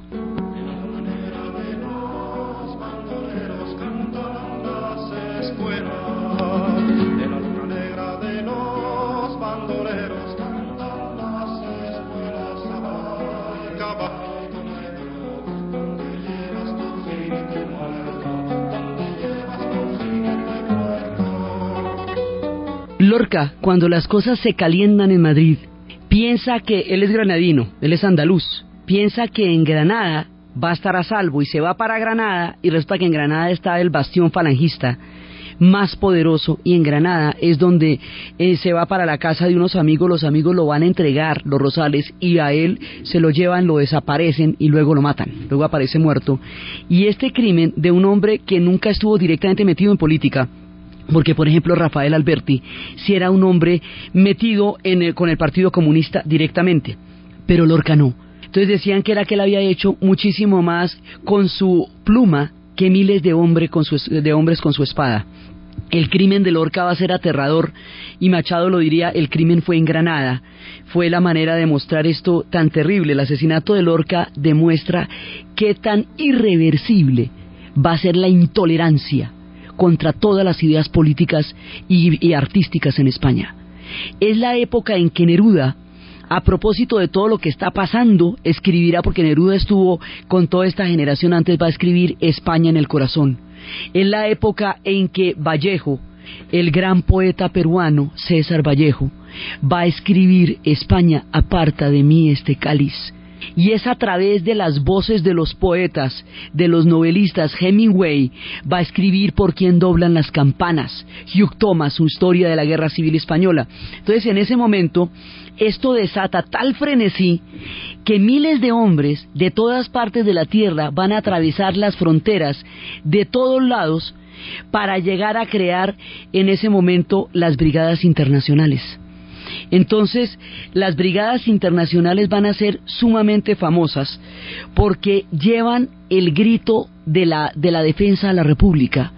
Lorca, cuando las cosas se calientan en Madrid, piensa que él es granadino, él es andaluz, piensa que en Granada va a estar a salvo y se va para Granada y resulta que en Granada está el bastión falangista más poderoso y en Granada es donde eh, se va para la casa de unos amigos, los amigos lo van a entregar, los rosales, y a él se lo llevan, lo desaparecen y luego lo matan, luego aparece muerto. Y este crimen de un hombre que nunca estuvo directamente metido en política, porque, por ejemplo, Rafael Alberti si era un hombre metido con el Partido Comunista directamente, pero Lorca no. Entonces decían que era que él había hecho muchísimo más con su pluma que miles de, con de hombres con su espada. El crimen de Lorca va a ser aterrador y Machado lo diría, el crimen fue en Granada. Fue la manera de mostrar esto tan terrible. El asesinato de Lorca demuestra qué tan irreversible va a ser la intolerancia contra todas las ideas políticas y, artísticas en España. Es la época en que Neruda a propósito de todo lo que está pasando, escribirá, porque Neruda estuvo con toda esta generación antes, va a escribir España en el corazón. En la época en que Vallejo, el gran poeta peruano César Vallejo, va a escribir España aparta de mí este cáliz y es a través de las voces de los poetas, de los novelistas. Hemingway va a escribir por quien doblan las campanas, Hugh Thomas, su historia de la Guerra Civil Española. Entonces, en ese momento, esto desata tal frenesí que miles de hombres de todas partes de la tierra van a atravesar las fronteras de todos lados para llegar a crear en ese momento las brigadas internacionales. Entonces, las brigadas internacionales van a ser sumamente famosas porque llevan el grito de la, de la defensa a la República,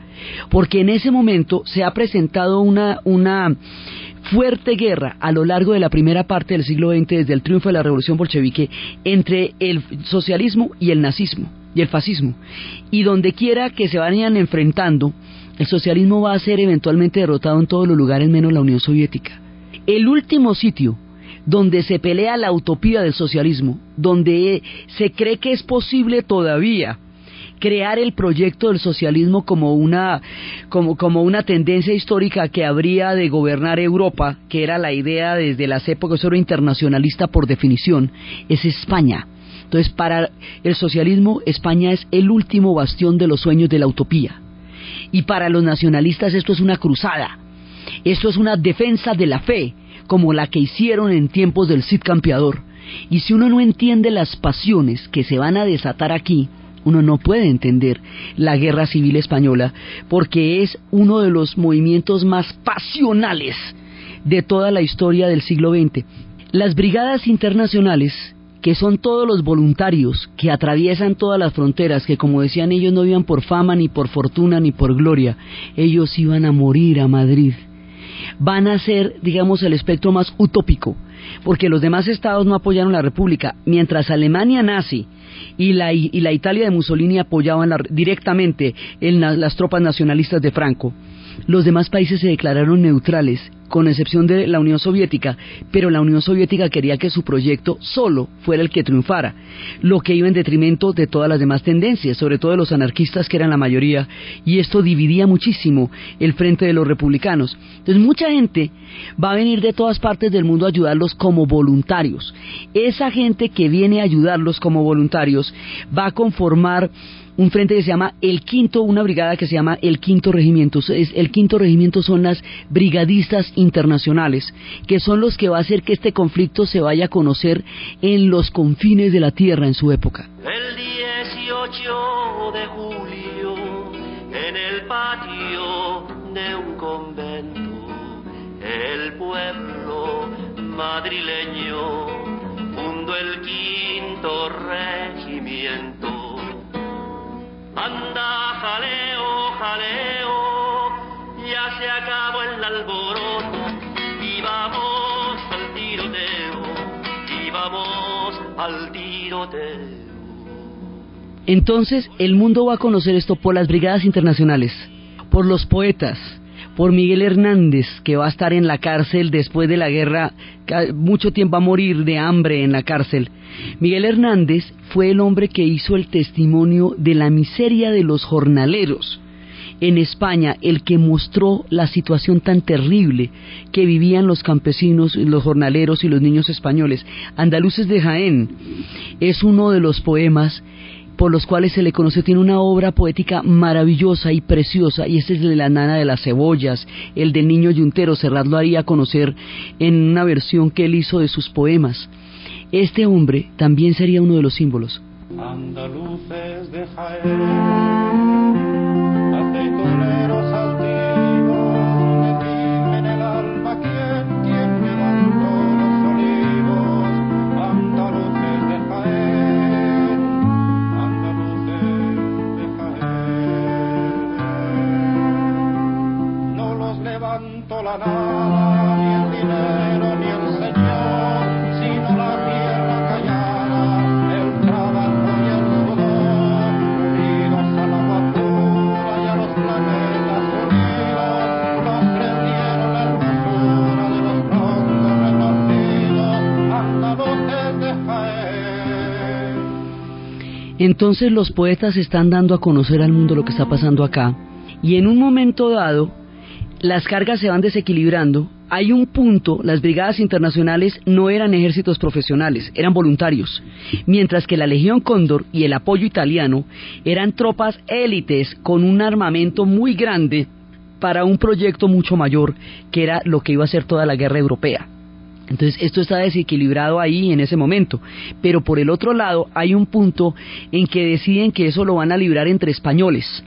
porque en ese momento se ha presentado una, una fuerte guerra a lo largo de la primera parte del siglo XX, desde el triunfo de la revolución bolchevique, entre el socialismo y el nazismo y el fascismo. Y donde quiera que se vayan enfrentando, el socialismo va a ser eventualmente derrotado en todos los lugares menos la Unión Soviética. El último sitio donde se pelea la utopía del socialismo, donde se cree que es posible todavía crear el proyecto del socialismo como una, como, como una tendencia histórica que habría de gobernar Europa, que era la idea desde las épocas, era internacionalista por definición, es España. Entonces, para el socialismo, España es el último bastión de los sueños de la utopía. Y para los nacionalistas esto es una cruzada esto es una defensa de la fe, como la que hicieron en tiempos del Cid Campeador. Y si uno no entiende las pasiones que se van a desatar aquí, uno no puede entender la guerra civil española, porque es uno de los movimientos más pasionales de toda la historia del siglo XX. Las brigadas internacionales, que son todos los voluntarios que atraviesan todas las fronteras, que como decían ellos no iban por fama, ni por fortuna, ni por gloria, ellos iban a morir a Madrid van a ser, digamos, el espectro más utópico, porque los demás estados no apoyaron la República, mientras Alemania nazi y la, y la Italia de Mussolini apoyaban directamente en las tropas nacionalistas de Franco. Los demás países se declararon neutrales con excepción de la Unión Soviética, pero la Unión Soviética quería que su proyecto solo fuera el que triunfara, lo que iba en detrimento de todas las demás tendencias, sobre todo de los anarquistas que eran la mayoría, y esto dividía muchísimo el frente de los republicanos. Entonces mucha gente va a venir de todas partes del mundo a ayudarlos como voluntarios. Esa gente que viene a ayudarlos como voluntarios va a conformar un frente que se llama el quinto, una brigada que se llama el quinto regimiento. el quinto regimiento son las brigadistas internacionales, que son los que va a hacer que este conflicto se vaya a conocer en los confines de la tierra en su época. El 18 de julio, en el patio de un convento, el pueblo madrileño fundó el quinto regimiento Anda, jaleo, jaleo, ya se acabó el alboroto y vamos al tiroteo, y vamos al tiroteo. Entonces el mundo va a conocer esto por las brigadas internacionales, por los poetas, por Miguel Hernández, que va a estar en la cárcel después de la guerra, mucho tiempo a morir de hambre en la cárcel. Miguel Hernández fue el hombre que hizo el testimonio de la miseria de los jornaleros en España, el que mostró la situación tan terrible que vivían los campesinos, los jornaleros y los niños españoles. Andaluces de Jaén es uno de los poemas por los cuales se le conoce, tiene una obra poética maravillosa y preciosa, y ese es el de la nana de las cebollas, el del niño yuntero, Serrat lo haría conocer en una versión que él hizo de sus poemas. Este hombre también sería uno de los símbolos. Andaluces de Entonces los poetas están dando a conocer al mundo lo que está pasando acá y en un momento dado las cargas se van desequilibrando. Hay un punto, las brigadas internacionales no eran ejércitos profesionales, eran voluntarios, mientras que la Legión Cóndor y el apoyo italiano eran tropas élites con un armamento muy grande para un proyecto mucho mayor que era lo que iba a ser toda la guerra europea. Entonces esto está desequilibrado ahí en ese momento. Pero por el otro lado hay un punto en que deciden que eso lo van a librar entre españoles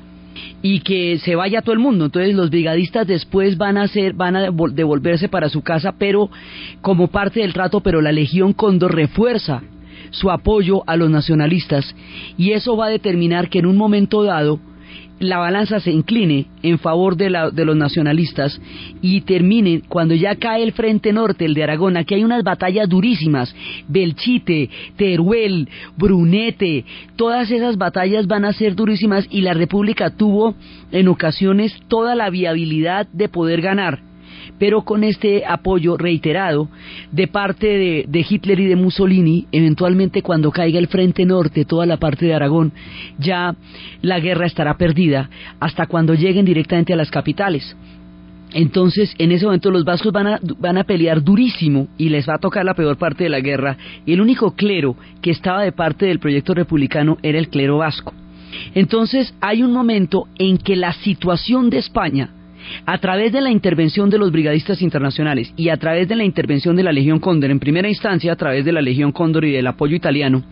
y que se vaya todo el mundo. Entonces los brigadistas después van a hacer, van a devolverse para su casa, pero como parte del trato, pero la Legión Cóndor refuerza su apoyo a los nacionalistas y eso va a determinar que en un momento dado la balanza se incline en favor de, la, de, los nacionalistas y termine cuando ya cae el frente norte, el de Aragón, aquí hay unas batallas durísimas, Belchite, Teruel, Brunete, todas esas batallas van a ser durísimas y la República tuvo en ocasiones toda la viabilidad de poder ganar pero con este apoyo reiterado de parte de, Hitler y de Mussolini, eventualmente cuando caiga el frente norte, toda la parte de Aragón, ya la guerra estará perdida hasta cuando lleguen directamente a las capitales. Entonces, en ese momento los vascos van a, van a pelear durísimo y les va a tocar la peor parte de la guerra. Y el único clero que estaba de parte del proyecto republicano era el clero vasco. Entonces, hay un momento en que la situación de España a través de la intervención de los brigadistas internacionales y a través de la intervención de la Legión Cóndor, en primera instancia a través de la Legión Cóndor y del apoyo italiano,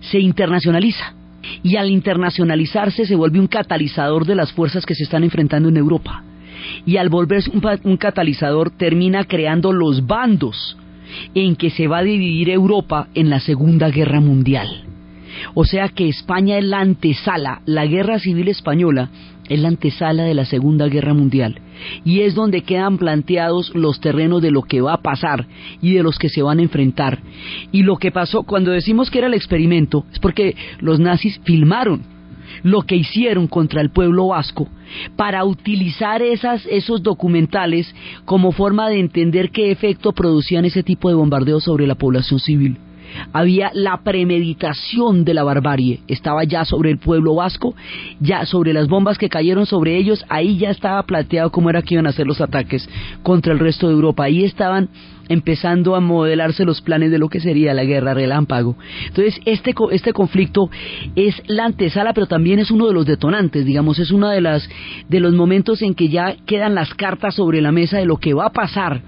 se internacionaliza. Y al internacionalizarse se vuelve un catalizador de las fuerzas que se están enfrentando en Europa. Y al volverse un, un catalizador termina creando los bandos en que se va a dividir Europa en la Segunda Guerra Mundial. O sea que España es la antesala, la guerra civil española es la antesala de la Segunda Guerra Mundial y es donde quedan planteados los terrenos de lo que va a pasar y de los que se van a enfrentar. Y lo que pasó cuando decimos que era el experimento es porque los nazis filmaron lo que hicieron contra el pueblo vasco para utilizar esas, esos documentales como forma de entender qué efecto producían ese tipo de bombardeos sobre la población civil había la premeditación de la barbarie, estaba ya sobre el pueblo vasco, ya sobre las bombas que cayeron sobre ellos, ahí ya estaba planteado cómo era que iban a hacer los ataques contra el resto de Europa, ahí estaban empezando a modelarse los planes de lo que sería la guerra relámpago. Entonces, este, este conflicto es la antesala, pero también es uno de los detonantes, digamos, es uno de, las, de los momentos en que ya quedan las cartas sobre la mesa de lo que va a pasar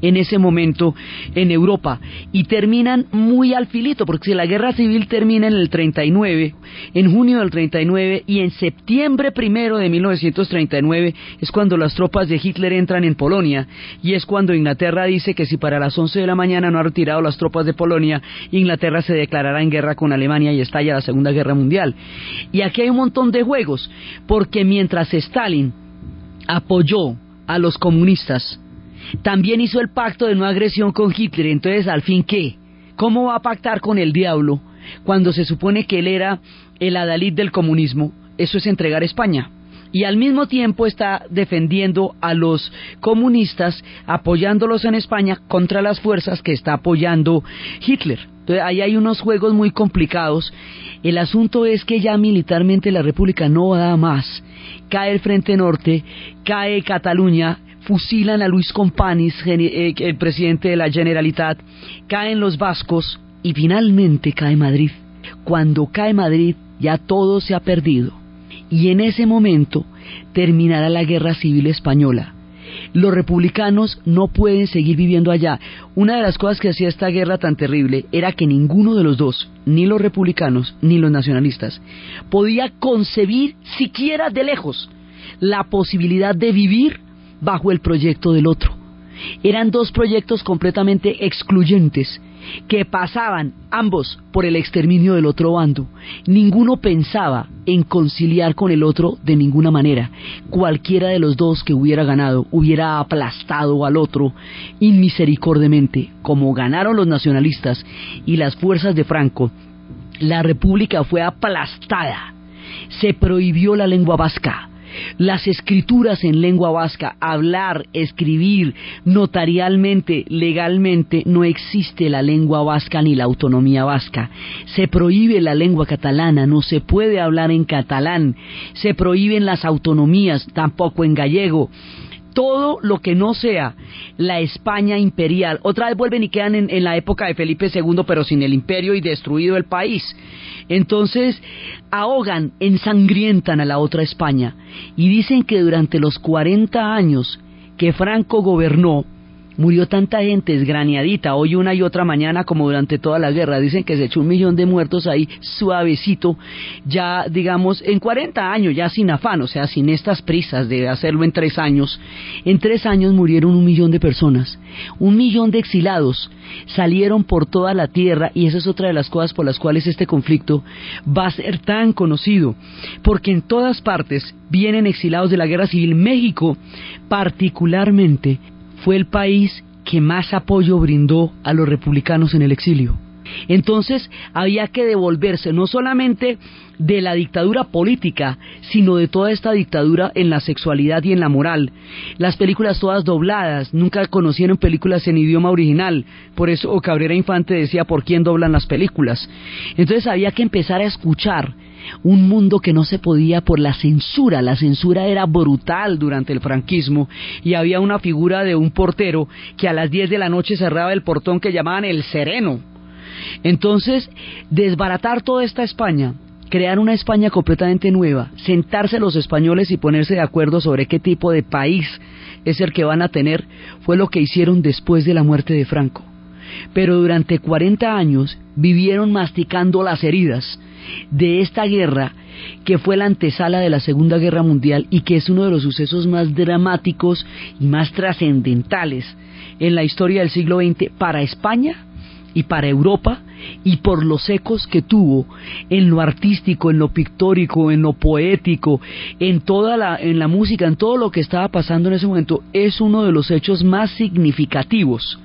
en ese momento en Europa y terminan muy al filito, porque si la guerra civil termina en el 39, en junio del 39 y en septiembre primero de 1939 es cuando las tropas de Hitler entran en Polonia y es cuando Inglaterra dice que si para las 11 de la mañana no ha retirado las tropas de Polonia, Inglaterra se declarará en guerra con Alemania y estalla la Segunda Guerra Mundial. Y aquí hay un montón de juegos, porque mientras Stalin apoyó a los comunistas, también hizo el pacto de no agresión con Hitler. Entonces, al fin, ¿qué? ¿Cómo va a pactar con el diablo cuando se supone que él era el adalid del comunismo? Eso es entregar España. Y al mismo tiempo está defendiendo a los comunistas, apoyándolos en España contra las fuerzas que está apoyando Hitler. Entonces ahí hay unos juegos muy complicados. El asunto es que ya militarmente la República no da más. Cae el Frente Norte, cae Cataluña, fusilan a Luis Companys, eh, el presidente de la Generalitat, caen los vascos y finalmente cae Madrid. Cuando cae Madrid ya todo se ha perdido y en ese momento terminará la guerra civil española. Los republicanos no pueden seguir viviendo allá. Una de las cosas que hacía esta guerra tan terrible era que ninguno de los dos, ni los republicanos ni los nacionalistas, podía concebir siquiera de lejos la posibilidad de vivir bajo el proyecto del otro. Eran dos proyectos completamente excluyentes que pasaban ambos por el exterminio del otro bando. Ninguno pensaba en conciliar con el otro de ninguna manera. Cualquiera de los dos que hubiera ganado hubiera aplastado al otro inmisericordiamente. Como ganaron los nacionalistas y las fuerzas de Franco, la República fue aplastada. Se prohibió la lengua vasca las escrituras en lengua vasca, hablar, escribir notarialmente, legalmente, no existe la lengua vasca ni la autonomía vasca. Se prohíbe la lengua catalana, no se puede hablar en catalán, se prohíben las autonomías, tampoco en gallego todo lo que no sea la España imperial. Otra vez vuelven y quedan en, la época de Felipe II, pero sin el imperio y destruido el país. Entonces ahogan, ensangrientan a la otra España y dicen que durante los 40 años que Franco gobernó, murió tanta gente esgraneadita, hoy una y otra mañana como durante toda la guerra. Dicen que se echó un millón de muertos ahí suavecito, ya digamos en 40 años, ya sin afán, o sea, sin estas prisas de hacerlo en tres años. En tres años murieron un millón de personas, un millón de exilados salieron por toda la tierra y esa es otra de las cosas por las cuales este conflicto va a ser tan conocido, porque en todas partes vienen exilados de la guerra civil. México, particularmente, fue el país que más apoyo brindó a los republicanos en el exilio. Entonces había que devolverse no solamente de la dictadura política, sino de toda esta dictadura en la sexualidad y en la moral. Las películas todas dobladas, nunca conocieron películas en idioma original, por eso Cabrera Infante decía por quién doblan las películas. Entonces había que empezar a escuchar un mundo que no se podía por la censura, la censura era brutal durante el franquismo y había una figura de un portero que a las 10 de la noche cerraba el portón que llamaban el sereno. Entonces, desbaratar toda esta España crear una España completamente nueva, sentarse los españoles y ponerse de acuerdo sobre qué tipo de país es el que van a tener, fue lo que hicieron después de la muerte de Franco. Pero durante 40 años vivieron masticando las heridas de esta guerra que fue la antesala de la Segunda Guerra Mundial y que es uno de los sucesos más dramáticos y más trascendentales en la historia del siglo XX para España y para Europa y por los ecos que tuvo en lo artístico, en lo pictórico, en lo poético, en toda la en la música, en todo lo que estaba pasando en ese momento, es uno de los hechos más significativos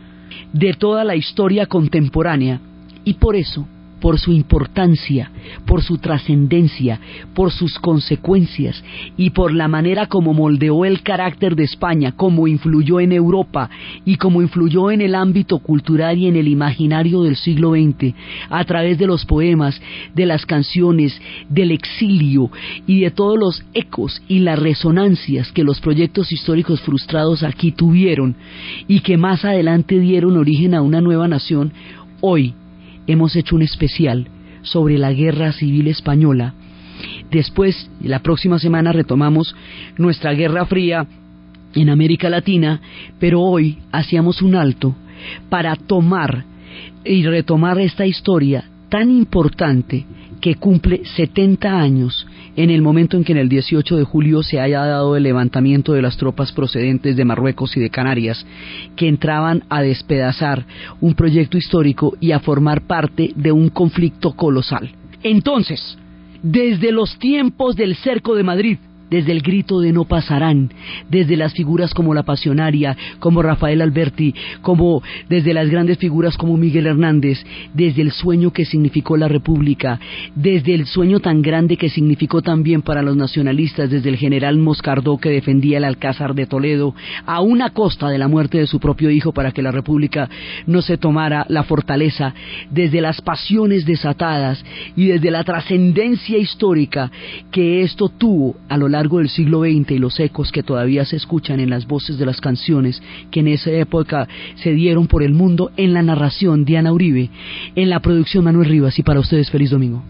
de toda la historia contemporánea. Y por eso por su importancia, por su trascendencia, por sus consecuencias y por la manera como moldeó el carácter de España, como influyó en Europa y como influyó en el ámbito cultural y en el imaginario del siglo XX, a través de los poemas, de las canciones, del exilio y de todos los ecos y las resonancias que los proyectos históricos frustrados aquí tuvieron y que más adelante dieron origen a una nueva nación, hoy hemos hecho un especial sobre la guerra civil española. Después, la próxima semana retomamos nuestra guerra fría en América Latina, pero hoy hacíamos un alto para tomar y retomar esta historia tan importante que cumple 70 años en el momento en que en el 18 de julio se haya dado el levantamiento de las tropas procedentes de Marruecos y de Canarias, que entraban a despedazar un proyecto histórico y a formar parte de un conflicto colosal. Entonces, desde los tiempos del cerco de Madrid, desde el grito de no pasarán, desde las figuras como la Pasionaria, como Rafael Alberti, como desde las grandes figuras como Miguel Hernández, desde el sueño que significó la República, desde el sueño tan grande que significó también para los nacionalistas, desde el general Moscardó que defendía el Alcázar de Toledo, a una costa de la muerte de su propio hijo para que la República no se tomara la fortaleza, desde las pasiones desatadas y desde la trascendencia histórica que esto tuvo a lo largo del siglo XX y los ecos que todavía se escuchan en las voces de las canciones que en esa época se dieron por el mundo, en la narración Diana Uribe, en la producción Manuel Rivas y para ustedes feliz domingo.